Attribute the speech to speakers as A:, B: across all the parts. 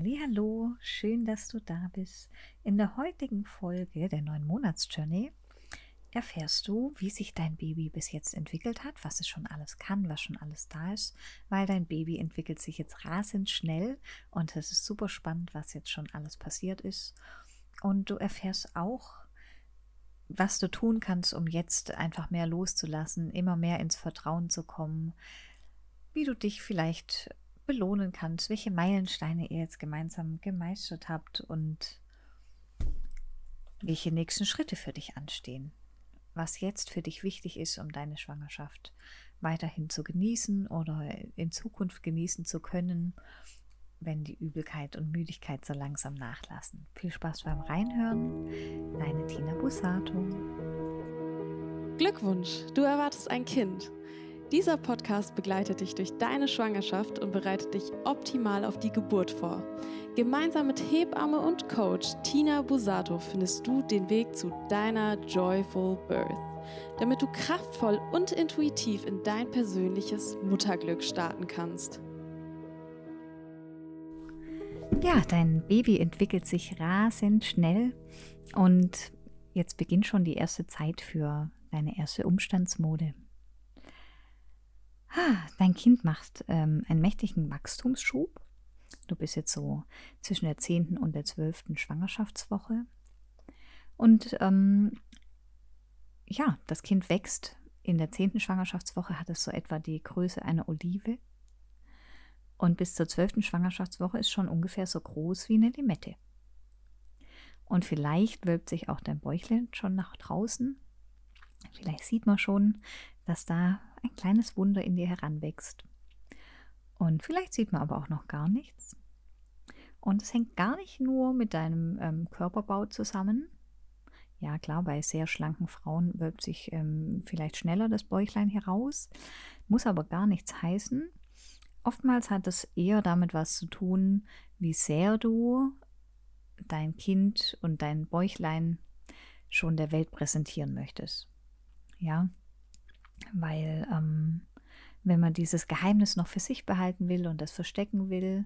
A: Hallo, schön, dass du da bist. In der heutigen Folge der neuen Monatsjourney erfährst du, wie sich dein Baby bis jetzt entwickelt hat, was es schon alles kann, was schon alles da ist, weil dein Baby entwickelt sich jetzt rasend schnell und es ist super spannend, was jetzt schon alles passiert ist. Und du erfährst auch, was du tun kannst, um jetzt einfach mehr loszulassen, immer mehr ins Vertrauen zu kommen, wie du dich vielleicht belohnen kannst, welche Meilensteine ihr jetzt gemeinsam gemeistert habt und welche nächsten Schritte für dich anstehen. Was jetzt für dich wichtig ist, um deine Schwangerschaft weiterhin zu genießen oder in Zukunft genießen zu können, wenn die Übelkeit und Müdigkeit so langsam nachlassen. Viel Spaß beim Reinhören. Deine Tina Busato.
B: Glückwunsch, du erwartest ein Kind. Dieser Podcast begleitet dich durch deine Schwangerschaft und bereitet dich optimal auf die Geburt vor. Gemeinsam mit Hebamme und Coach Tina Busato findest du den Weg zu deiner Joyful Birth, damit du kraftvoll und intuitiv in dein persönliches Mutterglück starten kannst.
A: Ja, dein Baby entwickelt sich rasend schnell und jetzt beginnt schon die erste Zeit für deine erste Umstandsmode. Dein Kind macht ähm, einen mächtigen Wachstumsschub. Du bist jetzt so zwischen der 10. und der 12. Schwangerschaftswoche. Und ähm, ja, das Kind wächst. In der 10. Schwangerschaftswoche hat es so etwa die Größe einer Olive. Und bis zur 12. Schwangerschaftswoche ist schon ungefähr so groß wie eine Limette. Und vielleicht wölbt sich auch dein Bäuchlein schon nach draußen. Vielleicht sieht man schon, dass da ein kleines Wunder in dir heranwächst. Und vielleicht sieht man aber auch noch gar nichts. Und es hängt gar nicht nur mit deinem ähm, Körperbau zusammen. Ja, klar, bei sehr schlanken Frauen wölbt sich ähm, vielleicht schneller das Bäuchlein heraus, muss aber gar nichts heißen. Oftmals hat es eher damit was zu tun, wie sehr du dein Kind und dein Bäuchlein schon der Welt präsentieren möchtest. Ja, weil ähm, wenn man dieses Geheimnis noch für sich behalten will und das verstecken will,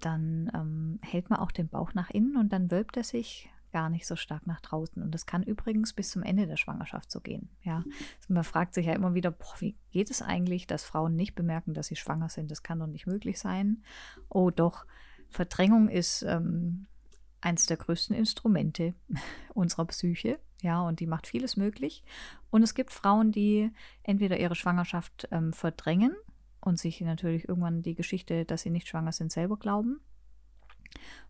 A: dann ähm, hält man auch den Bauch nach innen und dann wölbt er sich gar nicht so stark nach draußen. Und das kann übrigens bis zum Ende der Schwangerschaft so gehen. Ja, also man fragt sich ja immer wieder, boah, wie geht es eigentlich, dass Frauen nicht bemerken, dass sie schwanger sind? Das kann doch nicht möglich sein. Oh, doch. Verdrängung ist ähm, eines der größten Instrumente unserer Psyche. Ja, und die macht vieles möglich. Und es gibt Frauen, die entweder ihre Schwangerschaft ähm, verdrängen und sich natürlich irgendwann die Geschichte, dass sie nicht schwanger sind, selber glauben.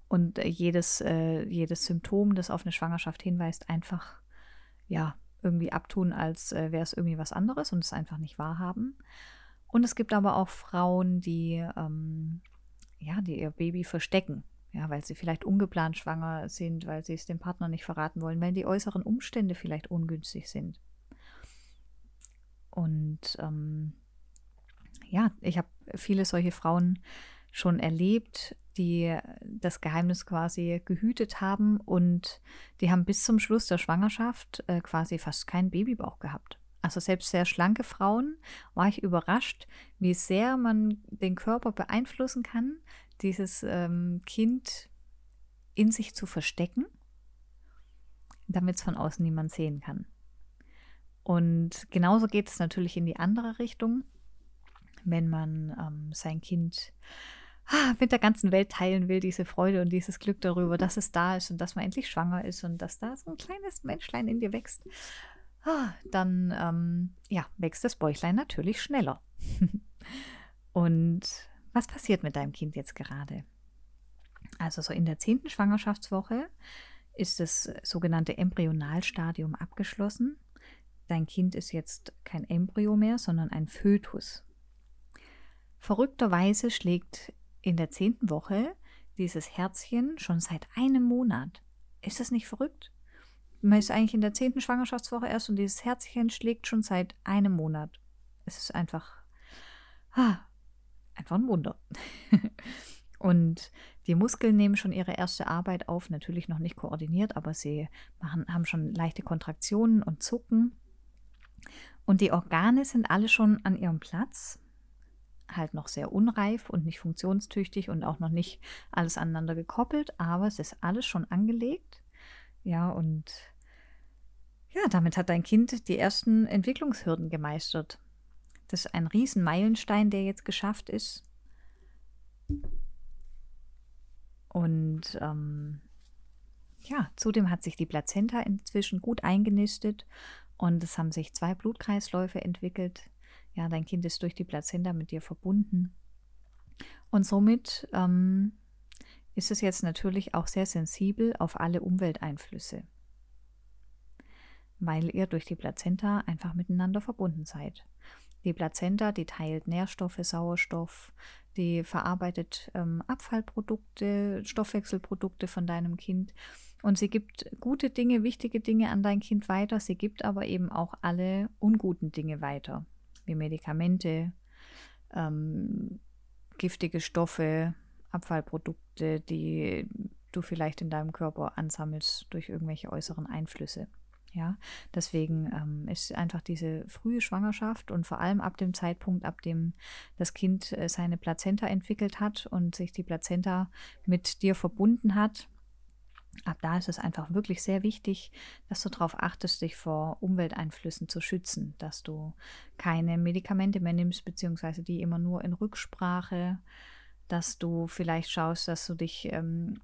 A: Und äh, jedes, äh, jedes Symptom, das auf eine Schwangerschaft hinweist, einfach ja irgendwie abtun, als äh, wäre es irgendwie was anderes und es einfach nicht wahrhaben. Und es gibt aber auch Frauen, die ähm, ja, die ihr Baby verstecken ja, weil sie vielleicht ungeplant schwanger sind, weil sie es dem Partner nicht verraten wollen, weil die äußeren Umstände vielleicht ungünstig sind. Und ähm, ja, ich habe viele solche Frauen schon erlebt, die das Geheimnis quasi gehütet haben und die haben bis zum Schluss der Schwangerschaft äh, quasi fast keinen Babybauch gehabt. Also selbst sehr schlanke Frauen war ich überrascht, wie sehr man den Körper beeinflussen kann, dieses ähm, Kind in sich zu verstecken, damit es von außen niemand sehen kann. Und genauso geht es natürlich in die andere Richtung, wenn man ähm, sein Kind ah, mit der ganzen Welt teilen will, diese Freude und dieses Glück darüber, dass es da ist und dass man endlich schwanger ist und dass da so ein kleines Menschlein in dir wächst, ah, dann ähm, ja, wächst das Bäuchlein natürlich schneller. und was passiert mit deinem Kind jetzt gerade? Also so in der zehnten Schwangerschaftswoche ist das sogenannte Embryonalstadium abgeschlossen. Dein Kind ist jetzt kein Embryo mehr, sondern ein Fötus. Verrückterweise schlägt in der zehnten Woche dieses Herzchen schon seit einem Monat. Ist das nicht verrückt? Man ist eigentlich in der zehnten Schwangerschaftswoche erst und dieses Herzchen schlägt schon seit einem Monat. Es ist einfach ah, einfach ein Wunder. und die Muskeln nehmen schon ihre erste Arbeit auf, natürlich noch nicht koordiniert, aber sie machen, haben schon leichte Kontraktionen und Zucken. Und die Organe sind alle schon an ihrem Platz. halt noch sehr unreif und nicht funktionstüchtig und auch noch nicht alles aneinander gekoppelt, aber es ist alles schon angelegt. Ja, und ja, damit hat dein Kind die ersten Entwicklungshürden gemeistert. Das ist ein riesen Meilenstein, der jetzt geschafft ist. Und ähm, ja, zudem hat sich die Plazenta inzwischen gut eingenistet und es haben sich zwei Blutkreisläufe entwickelt. Ja, dein Kind ist durch die Plazenta mit dir verbunden. Und somit ähm, ist es jetzt natürlich auch sehr sensibel auf alle Umwelteinflüsse, weil ihr durch die Plazenta einfach miteinander verbunden seid. Die Plazenta, die teilt Nährstoffe, Sauerstoff, die verarbeitet ähm, Abfallprodukte, Stoffwechselprodukte von deinem Kind und sie gibt gute Dinge, wichtige Dinge an dein Kind weiter. Sie gibt aber eben auch alle unguten Dinge weiter, wie Medikamente, ähm, giftige Stoffe, Abfallprodukte, die du vielleicht in deinem Körper ansammelst durch irgendwelche äußeren Einflüsse. Ja, deswegen ähm, ist einfach diese frühe Schwangerschaft und vor allem ab dem Zeitpunkt, ab dem das Kind äh, seine Plazenta entwickelt hat und sich die Plazenta mit dir verbunden hat, Ab da ist es einfach wirklich sehr wichtig, dass du darauf achtest, dich vor Umwelteinflüssen zu schützen, dass du keine Medikamente mehr nimmst, beziehungsweise die immer nur in Rücksprache, dass du vielleicht schaust, dass du dich, ähm,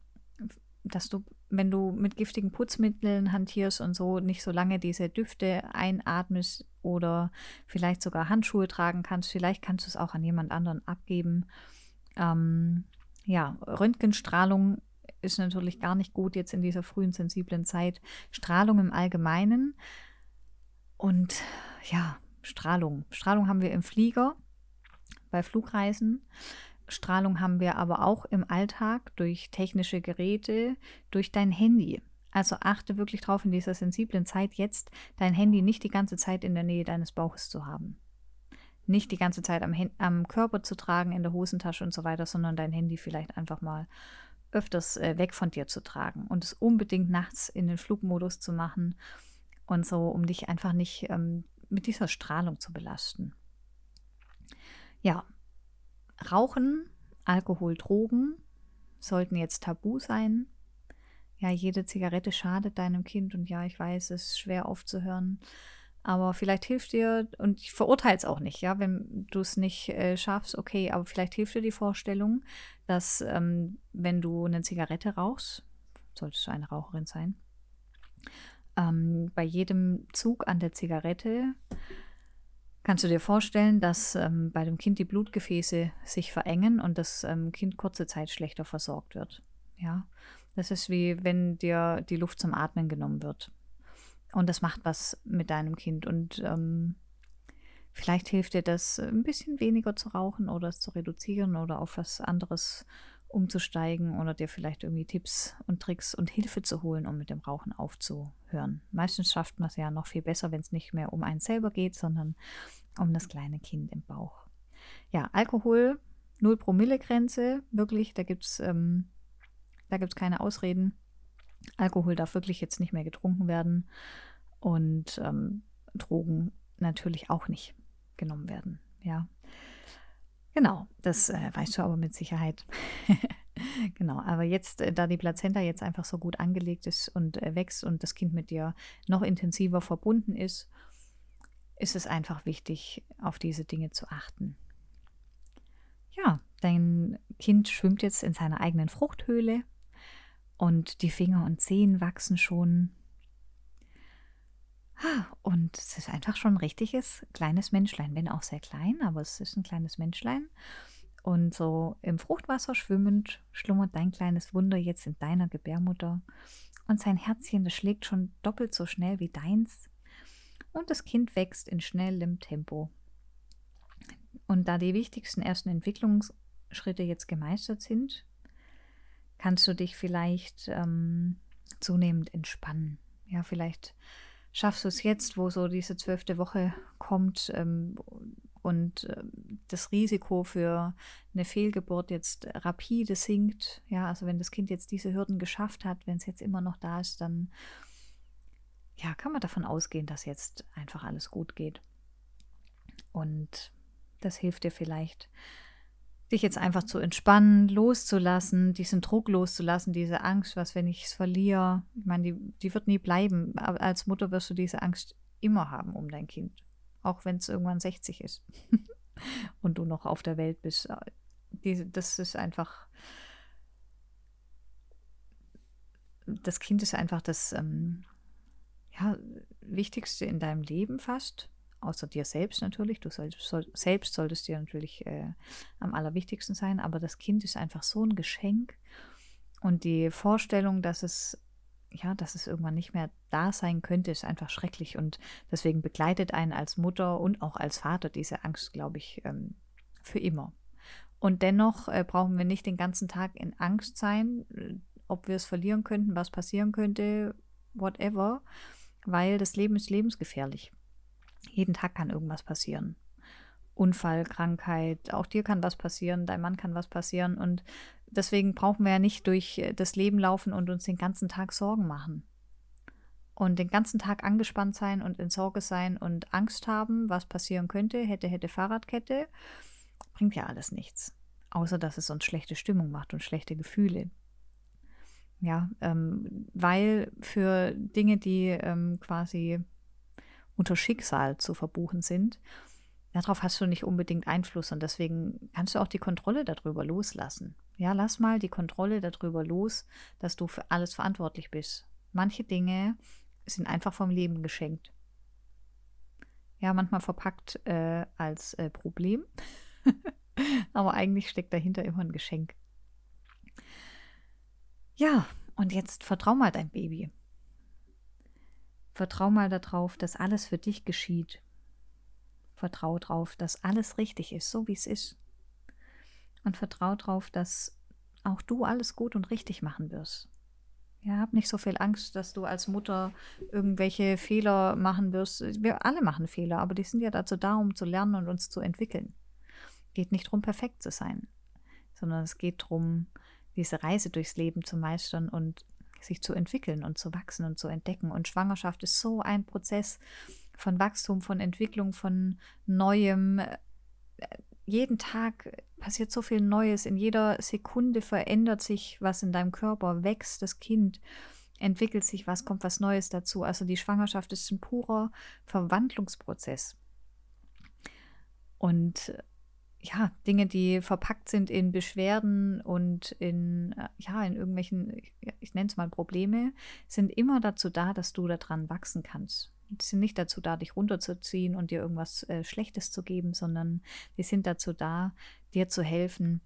A: dass du, wenn du mit giftigen Putzmitteln hantierst und so, nicht so lange diese Düfte einatmest oder vielleicht sogar Handschuhe tragen kannst. Vielleicht kannst du es auch an jemand anderen abgeben. Ähm, ja, Röntgenstrahlung ist natürlich gar nicht gut jetzt in dieser frühen sensiblen Zeit. Strahlung im Allgemeinen und ja, Strahlung. Strahlung haben wir im Flieger bei Flugreisen. Strahlung haben wir aber auch im Alltag durch technische Geräte, durch dein Handy. Also achte wirklich darauf, in dieser sensiblen Zeit jetzt dein Handy nicht die ganze Zeit in der Nähe deines Bauches zu haben. Nicht die ganze Zeit am, am Körper zu tragen, in der Hosentasche und so weiter, sondern dein Handy vielleicht einfach mal öfters äh, weg von dir zu tragen und es unbedingt nachts in den Flugmodus zu machen und so, um dich einfach nicht ähm, mit dieser Strahlung zu belasten. Ja, Rauchen, Alkohol, Drogen sollten jetzt tabu sein. Ja, jede Zigarette schadet deinem Kind und ja, ich weiß, es ist schwer aufzuhören. Aber vielleicht hilft dir, und ich verurteile es auch nicht, ja, wenn du es nicht äh, schaffst, okay, aber vielleicht hilft dir die Vorstellung, dass ähm, wenn du eine Zigarette rauchst, solltest du eine Raucherin sein, ähm, bei jedem Zug an der Zigarette kannst du dir vorstellen, dass ähm, bei dem Kind die Blutgefäße sich verengen und das ähm, Kind kurze Zeit schlechter versorgt wird. Ja, das ist wie wenn dir die Luft zum Atmen genommen wird. Und das macht was mit deinem Kind. Und ähm, vielleicht hilft dir das, ein bisschen weniger zu rauchen oder es zu reduzieren oder auf was anderes umzusteigen oder dir vielleicht irgendwie Tipps und Tricks und Hilfe zu holen, um mit dem Rauchen aufzuhören. Meistens schafft man es ja noch viel besser, wenn es nicht mehr um einen selber geht, sondern um das kleine Kind im Bauch. Ja, Alkohol, 0 Promille Grenze, wirklich, da gibt es ähm, keine Ausreden. Alkohol darf wirklich jetzt nicht mehr getrunken werden und ähm, Drogen natürlich auch nicht genommen werden. Ja, genau, das äh, weißt du aber mit Sicherheit. genau, aber jetzt, äh, da die Plazenta jetzt einfach so gut angelegt ist und äh, wächst und das Kind mit dir noch intensiver verbunden ist, ist es einfach wichtig, auf diese Dinge zu achten. Ja, dein Kind schwimmt jetzt in seiner eigenen Fruchthöhle und die Finger und Zehen wachsen schon. Und es ist einfach schon ein richtiges kleines Menschlein, wenn auch sehr klein, aber es ist ein kleines Menschlein. Und so im Fruchtwasser schwimmend schlummert dein kleines Wunder jetzt in deiner Gebärmutter. Und sein Herzchen, das schlägt schon doppelt so schnell wie deins. Und das Kind wächst in schnellem Tempo. Und da die wichtigsten ersten Entwicklungsschritte jetzt gemeistert sind, kannst du dich vielleicht ähm, zunehmend entspannen. Ja, vielleicht schaffst du es jetzt, wo so diese zwölfte Woche kommt ähm, und äh, das Risiko für eine Fehlgeburt jetzt rapide sinkt. Ja, also wenn das Kind jetzt diese Hürden geschafft hat, wenn es jetzt immer noch da ist, dann ja, kann man davon ausgehen, dass jetzt einfach alles gut geht. Und Das hilft dir vielleicht, dich jetzt einfach zu entspannen, loszulassen, diesen Druck loszulassen, diese Angst, was, wenn ich es verliere. Ich meine, die, die wird nie bleiben. Aber als Mutter wirst du diese Angst immer haben um dein Kind. Auch wenn es irgendwann 60 ist und du noch auf der Welt bist. Die, das ist einfach. Das Kind ist einfach das ähm, ja, Wichtigste in deinem Leben fast außer dir selbst natürlich. Du soll, soll, selbst solltest dir natürlich äh, am allerwichtigsten sein, aber das Kind ist einfach so ein Geschenk. Und die Vorstellung, dass es, ja, dass es irgendwann nicht mehr da sein könnte, ist einfach schrecklich. Und deswegen begleitet einen als Mutter und auch als Vater diese Angst, glaube ich, ähm, für immer. Und dennoch äh, brauchen wir nicht den ganzen Tag in Angst sein, äh, ob wir es verlieren könnten, was passieren könnte, whatever, weil das Leben ist lebensgefährlich. Jeden Tag kann irgendwas passieren. Unfall, Krankheit, auch dir kann was passieren, dein Mann kann was passieren. Und deswegen brauchen wir ja nicht durch äh, das Leben laufen und uns den ganzen Tag Sorgen machen. Und den ganzen Tag angespannt sein und in Sorge sein und Angst haben, was passieren könnte, hätte, hätte Fahrradkette, bringt ja alles nichts. Außer dass es uns schlechte Stimmung macht und schlechte Gefühle. Ja, ähm, weil für Dinge, die ähm, quasi unter Schicksal zu verbuchen sind, darauf hast du nicht unbedingt Einfluss und deswegen kannst du auch die Kontrolle darüber loslassen. Ja, lass mal die Kontrolle darüber los, dass du für alles verantwortlich bist. Manche Dinge sind einfach vom Leben geschenkt. Ja, manchmal verpackt äh, als äh, Problem, aber eigentlich steckt dahinter immer ein Geschenk. Ja, und jetzt vertrau mal dein Baby. Vertrau mal darauf, dass alles für dich geschieht. Vertrau darauf, dass alles richtig ist, so wie es ist. Und vertrau darauf, dass auch du alles gut und richtig machen wirst. Ja, hab nicht so viel Angst, dass du als Mutter irgendwelche Fehler machen wirst. Wir alle machen Fehler, aber die sind ja dazu da, um zu lernen und uns zu entwickeln. Geht nicht darum, perfekt zu sein, sondern es geht darum, diese Reise durchs Leben zu meistern und sich zu entwickeln und zu wachsen und zu entdecken. Und Schwangerschaft ist so ein Prozess von Wachstum, von Entwicklung, von Neuem. Jeden Tag passiert so viel Neues. In jeder Sekunde verändert sich was in deinem Körper, wächst das Kind, entwickelt sich was, kommt was Neues dazu. Also die Schwangerschaft ist ein purer Verwandlungsprozess. Und ja, Dinge, die verpackt sind in Beschwerden und in, äh, ja, in irgendwelchen, ich nenne es mal Probleme, sind immer dazu da, dass du daran wachsen kannst. Die sind nicht dazu da, dich runterzuziehen und dir irgendwas äh, Schlechtes zu geben, sondern die sind dazu da, dir zu helfen,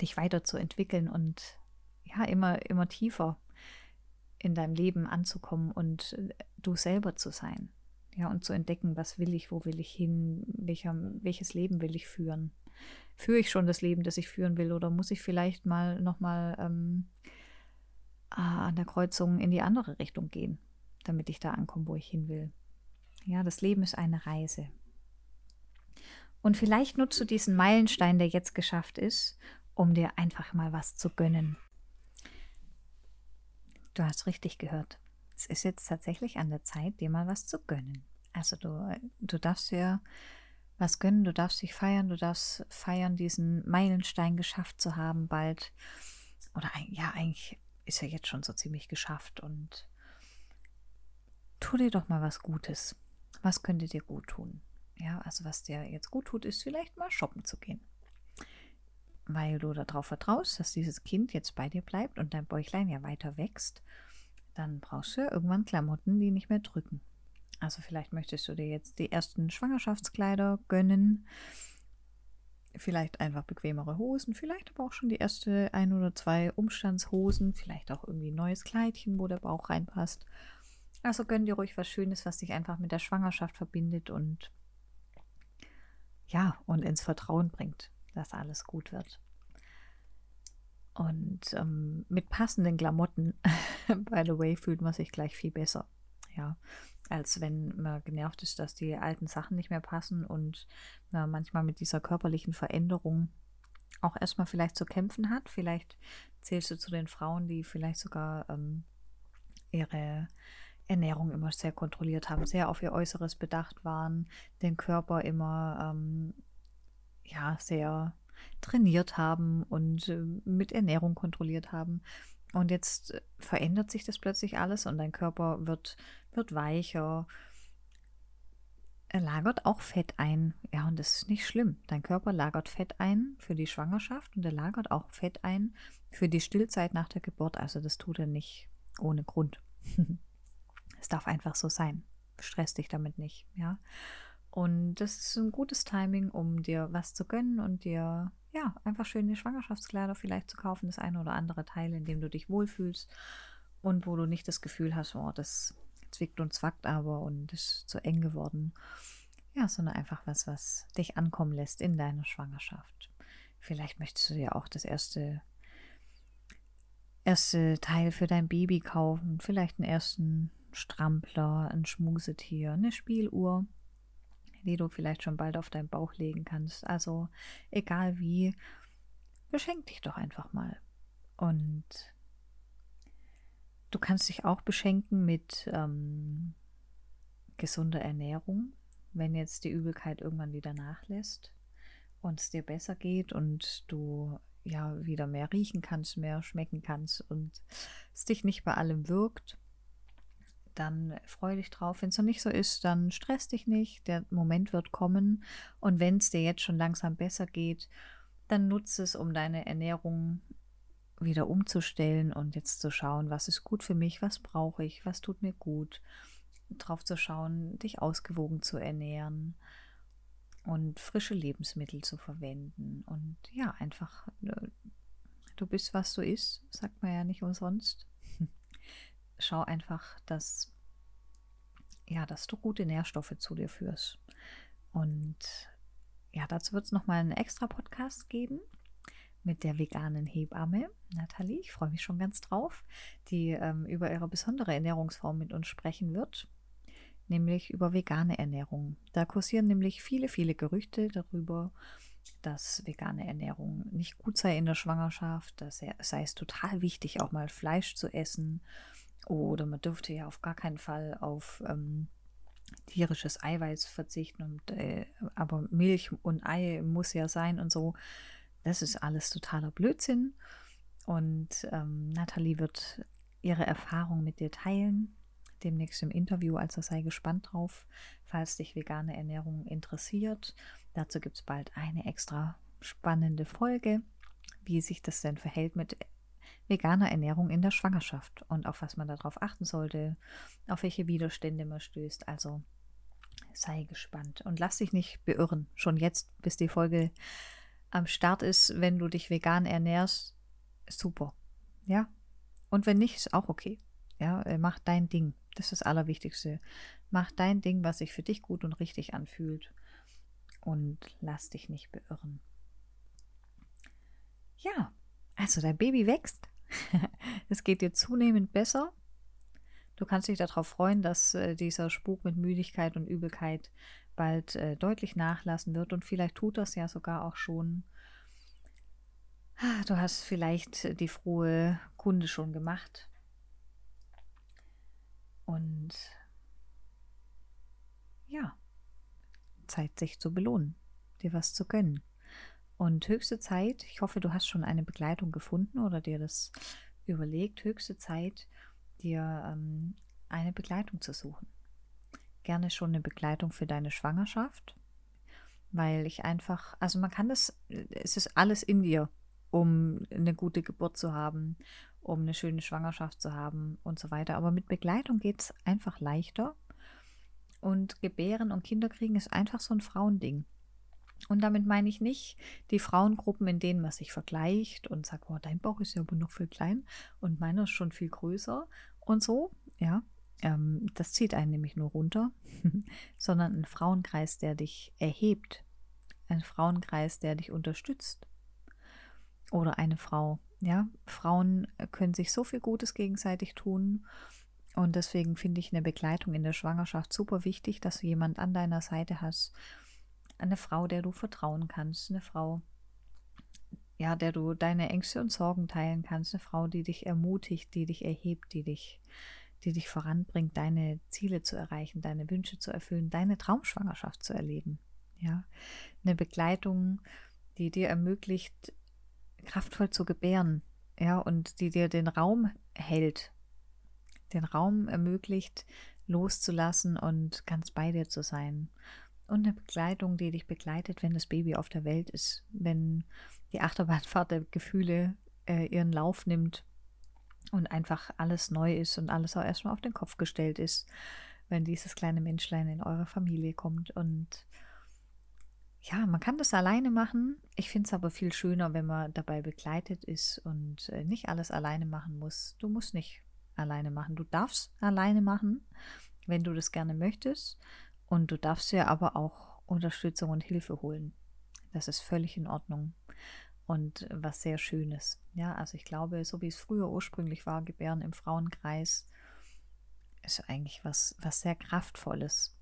A: dich weiterzuentwickeln und ja, immer, immer tiefer in deinem Leben anzukommen und äh, du selber zu sein. Ja, und zu entdecken, was will ich, wo will ich hin, welcher, welches Leben will ich führen. Führe ich schon das Leben, das ich führen will, oder muss ich vielleicht mal nochmal ähm, ah, an der Kreuzung in die andere Richtung gehen, damit ich da ankomme, wo ich hin will. Ja, das Leben ist eine Reise. Und vielleicht nutzt du diesen Meilenstein, der jetzt geschafft ist, um dir einfach mal was zu gönnen. Du hast richtig gehört es ist jetzt tatsächlich an der Zeit, dir mal was zu gönnen. Also du, du darfst dir was gönnen, du darfst dich feiern, du darfst feiern, diesen Meilenstein geschafft zu haben bald. Oder ja, eigentlich ist er jetzt schon so ziemlich geschafft und tu dir doch mal was Gutes. Was könnte dir gut tun? Ja, also was dir jetzt gut tut, ist vielleicht mal shoppen zu gehen. Weil du darauf vertraust, dass dieses Kind jetzt bei dir bleibt und dein Bäuchlein ja weiter wächst dann brauchst du ja irgendwann Klamotten, die nicht mehr drücken. Also vielleicht möchtest du dir jetzt die ersten Schwangerschaftskleider gönnen. Vielleicht einfach bequemere Hosen, vielleicht aber auch schon die erste ein oder zwei Umstandshosen, vielleicht auch irgendwie ein neues Kleidchen, wo der Bauch reinpasst. Also gönn dir ruhig was Schönes, was dich einfach mit der Schwangerschaft verbindet und ja, und ins Vertrauen bringt, dass alles gut wird. Und ähm, mit passenden Klamotten, by the way, fühlt man sich gleich viel besser. Ja, als wenn man genervt ist, dass die alten Sachen nicht mehr passen und man manchmal mit dieser körperlichen Veränderung auch erstmal vielleicht zu kämpfen hat. Vielleicht zählst du zu den Frauen, die vielleicht sogar ähm, ihre Ernährung immer sehr kontrolliert haben, sehr auf ihr Äußeres bedacht waren, den Körper immer ähm, ja sehr trainiert haben und äh, mit Ernährung kontrolliert haben. Und jetzt äh, verändert sich das plötzlich alles und dein Körper wird, wird weicher. Er lagert auch Fett ein. Ja, und das ist nicht schlimm. Dein Körper lagert Fett ein für die Schwangerschaft und er lagert auch Fett ein für die Stillzeit nach der Geburt. Also das tut er nicht ohne Grund. Es darf einfach so sein. Stress dich damit nicht, ja. Und das ist ein gutes Timing, um dir was zu gönnen und dir ja einfach schöne Schwangerschaftskleider vielleicht zu kaufen, das eine oder andere Teil, in dem du dich wohlfühlst und wo du nicht das Gefühl hast, oh, das zwickt und zwackt aber und ist zu eng geworden. Ja, sondern einfach was, was dich ankommen lässt in deiner Schwangerschaft. Vielleicht möchtest du dir auch das erste erste Teil für dein Baby kaufen, vielleicht einen ersten Strampler, ein Schmusetier, eine Spieluhr, die du vielleicht schon bald auf deinen Bauch legen kannst. Also egal wie, beschenk dich doch einfach mal. Und du kannst dich auch beschenken mit ähm, gesunder Ernährung, wenn jetzt die Übelkeit irgendwann wieder nachlässt und es dir besser geht und du ja wieder mehr riechen kannst, mehr schmecken kannst und es dich nicht bei allem wirkt, dann freu dich drauf. Wenn es noch nicht so ist, dann stress dich nicht. Der Moment wird kommen. Und wenn es dir jetzt schon langsam besser geht, dann nutze es, um deine Ernährung wieder umzustellen und jetzt zu schauen, was ist gut für mich, was brauche ich, was tut mir gut. Drauf zu schauen, dich ausgewogen zu ernähren und frische Lebensmittel zu verwenden. Und ja, einfach, äh, du bist, was du isst, sagt man ja nicht umsonst. Schau einfach, dass, ja, dass du gute Nährstoffe zu dir führst. Und ja, dazu wird es nochmal einen extra Podcast geben mit der veganen Hebamme Nathalie. Ich freue mich schon ganz drauf, die ähm, über ihre besondere Ernährungsform mit uns sprechen wird nämlich über vegane Ernährung. Da kursieren nämlich viele, viele Gerüchte darüber, dass vegane Ernährung nicht gut sei in der Schwangerschaft, dass sei es total wichtig, auch mal Fleisch zu essen oder man dürfte ja auf gar keinen Fall auf ähm, tierisches Eiweiß verzichten und äh, aber Milch und Ei muss ja sein und so. Das ist alles totaler Blödsinn. Und ähm, Nathalie wird ihre Erfahrung mit dir teilen demnächst im Interview, also sei gespannt drauf, falls dich vegane Ernährung interessiert. Dazu gibt es bald eine extra spannende Folge, wie sich das denn verhält mit veganer Ernährung in der Schwangerschaft und auf was man darauf achten sollte, auf welche Widerstände man stößt. Also sei gespannt und lass dich nicht beirren. Schon jetzt, bis die Folge am Start ist, wenn du dich vegan ernährst, super. Ja. Und wenn nicht, ist auch okay. Ja, äh, mach dein Ding. Das ist das Allerwichtigste. Mach dein Ding, was sich für dich gut und richtig anfühlt. Und lass dich nicht beirren. Ja, also dein Baby wächst. es geht dir zunehmend besser. Du kannst dich darauf freuen, dass äh, dieser Spuk mit Müdigkeit und Übelkeit bald äh, deutlich nachlassen wird. Und vielleicht tut das ja sogar auch schon. Ah, du hast vielleicht die frohe Kunde schon gemacht und ja, Zeit, sich zu belohnen, dir was zu gönnen. Und höchste Zeit, ich hoffe, du hast schon eine Begleitung gefunden oder dir das überlegt, höchste Zeit, dir ähm, eine Begleitung zu suchen. Gerne schon eine Begleitung für deine Schwangerschaft, weil ich einfach, also man kann das, es ist alles in dir, um eine gute Geburt zu haben, um eine schöne Schwangerschaft zu haben und so weiter. Aber mit Begleitung geht es einfach leichter. Und Gebären und Kinderkriegen ist einfach so ein Frauending. Und damit meine ich nicht die Frauengruppen, in denen man sich vergleicht und sagt, oh, dein Bauch ist ja aber noch viel klein und meiner ist schon viel größer und so. Ja, ähm, das zieht einen nämlich nur runter, sondern ein Frauenkreis, der dich erhebt. Ein Frauenkreis, der dich unterstützt. Oder eine Frau, ja, Frauen können sich so viel Gutes gegenseitig tun. Und deswegen finde ich eine Begleitung in der Schwangerschaft super wichtig, dass du jemand an deiner Seite hast. Eine Frau, der du vertrauen kannst. Eine Frau, ja, der du deine Ängste und Sorgen teilen kannst. Eine Frau, die dich ermutigt, die dich erhebt, die dich, die dich voranbringt, deine Ziele zu erreichen, deine Wünsche zu erfüllen, deine Traumschwangerschaft zu erleben. Ja, eine Begleitung, die dir ermöglicht, kraftvoll zu gebären, ja, und die dir den Raum hält, den Raum ermöglicht, loszulassen und ganz bei dir zu sein. Und eine Begleitung, die dich begleitet, wenn das Baby auf der Welt ist, wenn die Achterbahnfahrt der Gefühle äh, ihren Lauf nimmt und einfach alles neu ist und alles auch erstmal auf den Kopf gestellt ist, wenn dieses kleine Menschlein in eure Familie kommt. Und ja, man kann das alleine machen. Ich finde es aber viel schöner, wenn man dabei begleitet ist und äh, nicht alles alleine machen muss. Du musst nicht alleine machen. Du darfst alleine machen, wenn du das gerne möchtest. Und du darfst dir aber auch Unterstützung und Hilfe holen. Das ist völlig in Ordnung und was sehr Schönes. Ja, also ich glaube, so wie es früher ursprünglich war, Gebären im Frauenkreis, ist eigentlich was, was sehr Kraftvolles.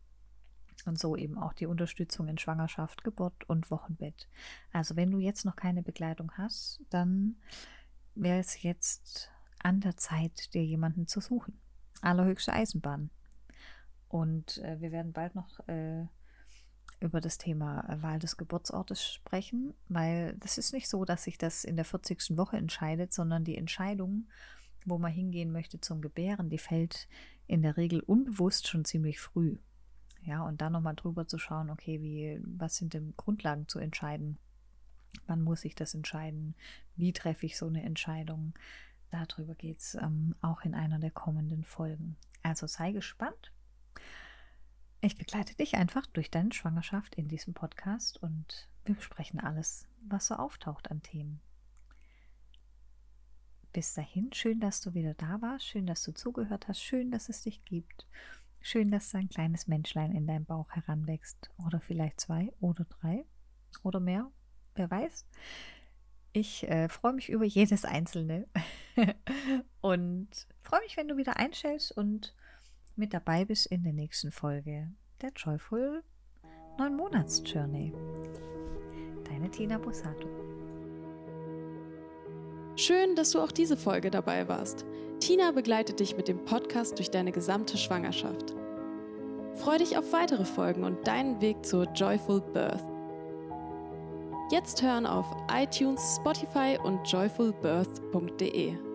A: Und so eben auch die Unterstützung in Schwangerschaft, Geburt und Wochenbett. Also wenn du jetzt noch keine Begleitung hast, dann wäre es jetzt an der Zeit, dir jemanden zu suchen. Allerhöchste Eisenbahn. Und äh, wir werden bald noch äh, über das Thema Wahl des Geburtsortes sprechen, weil das ist nicht so, dass sich das in der 40. Woche entscheidet, sondern die Entscheidung, wo man hingehen möchte zum Gebären, die fällt in der Regel unbewusst schon ziemlich früh. Ja, und dann nochmal drüber zu schauen, okay, wie, was sind denn Grundlagen zu entscheiden? Wann muss ich das entscheiden? Wie treffe ich so eine Entscheidung? Darüber geht es ähm, auch in einer der kommenden Folgen. Also sei gespannt. Ich begleite dich einfach durch deine Schwangerschaft in diesem Podcast und wir besprechen alles, was so auftaucht an Themen. Bis dahin, schön, dass du wieder da warst, schön, dass du zugehört hast, schön, dass es dich gibt, schön, dass ein kleines Menschlein in deinem Bauch heranwächst oder vielleicht zwei oder drei oder mehr, wer weiß. Ich äh, freue mich über jedes einzelne und freue mich, wenn du wieder einstellst und mit dabei bist in der nächsten Folge der Joyful 9 Monats Journey. Deine Tina Bosato.
B: Schön, dass du auch diese Folge dabei warst. Tina begleitet dich mit dem Podcast durch deine gesamte Schwangerschaft. Freu dich auf weitere Folgen und deinen Weg zur Joyful Birth. Jetzt hören auf iTunes, Spotify und joyfulbirth.de.